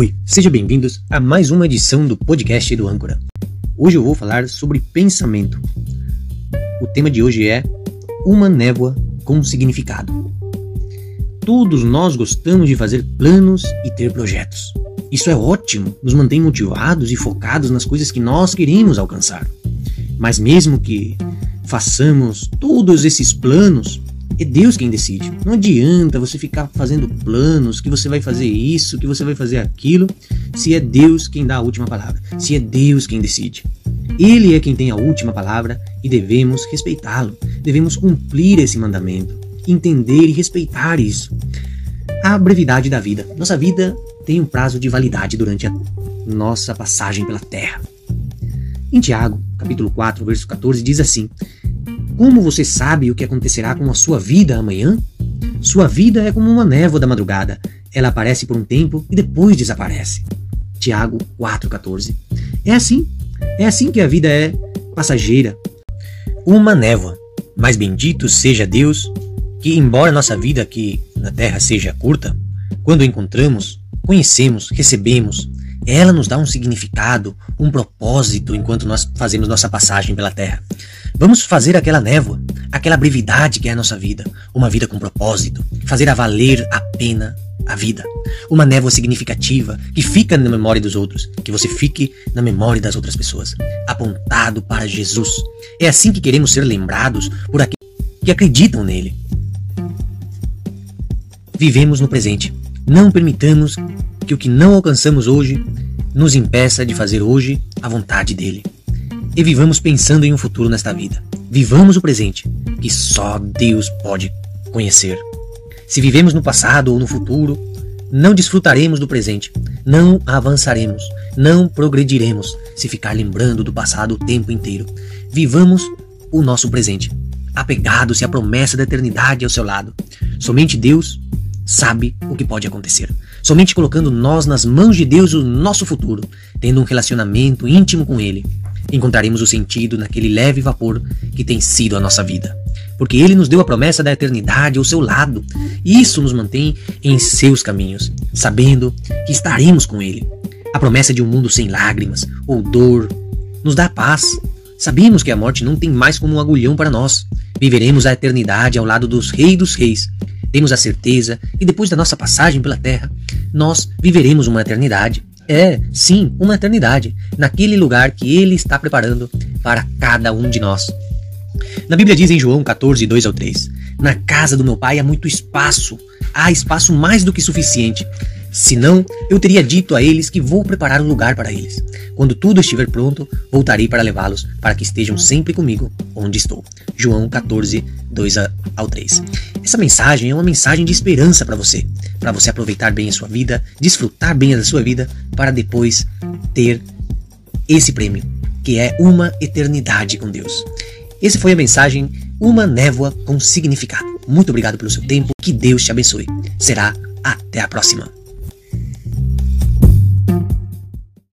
Oi, sejam bem-vindos a mais uma edição do podcast do Âncora. Hoje eu vou falar sobre pensamento. O tema de hoje é uma névoa com significado. Todos nós gostamos de fazer planos e ter projetos. Isso é ótimo, nos mantém motivados e focados nas coisas que nós queremos alcançar. Mas mesmo que façamos todos esses planos, é Deus quem decide. Não adianta você ficar fazendo planos que você vai fazer isso, que você vai fazer aquilo, se é Deus quem dá a última palavra, se é Deus quem decide. Ele é quem tem a última palavra e devemos respeitá-lo. Devemos cumprir esse mandamento, entender e respeitar isso. A brevidade da vida. Nossa vida tem um prazo de validade durante a nossa passagem pela terra. Em Tiago, capítulo 4, verso 14, diz assim: como você sabe o que acontecerá com a sua vida amanhã? Sua vida é como uma névoa da madrugada. Ela aparece por um tempo e depois desaparece. Tiago 4,14. É assim. É assim que a vida é passageira. Uma névoa. Mas bendito seja Deus que, embora nossa vida aqui na terra seja curta, quando encontramos, conhecemos, recebemos, ela nos dá um significado, um propósito enquanto nós fazemos nossa passagem pela terra. Vamos fazer aquela névoa, aquela brevidade que é a nossa vida, uma vida com propósito, fazer a valer a pena a vida. Uma névoa significativa que fica na memória dos outros, que você fique na memória das outras pessoas, apontado para Jesus. É assim que queremos ser lembrados por aqueles que acreditam nele. Vivemos no presente. Não permitamos que o que não alcançamos hoje nos impeça de fazer hoje a vontade dele e vivamos pensando em um futuro nesta vida. Vivamos o presente, que só Deus pode conhecer. Se vivemos no passado ou no futuro, não desfrutaremos do presente, não avançaremos, não progrediremos se ficar lembrando do passado o tempo inteiro. Vivamos o nosso presente, apegados-se à promessa da eternidade ao seu lado. Somente Deus sabe o que pode acontecer. Somente colocando nós nas mãos de Deus o nosso futuro, tendo um relacionamento íntimo com Ele, encontraremos o sentido naquele leve vapor que tem sido a nossa vida. Porque Ele nos deu a promessa da eternidade ao seu lado. E isso nos mantém em seus caminhos, sabendo que estaremos com Ele. A promessa de um mundo sem lágrimas ou dor nos dá paz. Sabemos que a morte não tem mais como um agulhão para nós. Viveremos a eternidade ao lado dos Reis dos Reis. Temos a certeza que depois da nossa passagem pela terra, nós viveremos uma eternidade é, sim, uma eternidade, naquele lugar que Ele está preparando para cada um de nós. Na Bíblia diz em João 14, 2 ao 3: Na casa do meu pai há muito espaço, há espaço mais do que suficiente. Senão, eu teria dito a eles que vou preparar um lugar para eles. Quando tudo estiver pronto, voltarei para levá-los, para que estejam sempre comigo onde estou. João 14, 2 ao 3. Essa mensagem é uma mensagem de esperança para você, para você aproveitar bem a sua vida, desfrutar bem da sua vida, para depois ter esse prêmio, que é uma eternidade com Deus. Essa foi a mensagem Uma Névoa com Significado. Muito obrigado pelo seu tempo, que Deus te abençoe. Será até a próxima.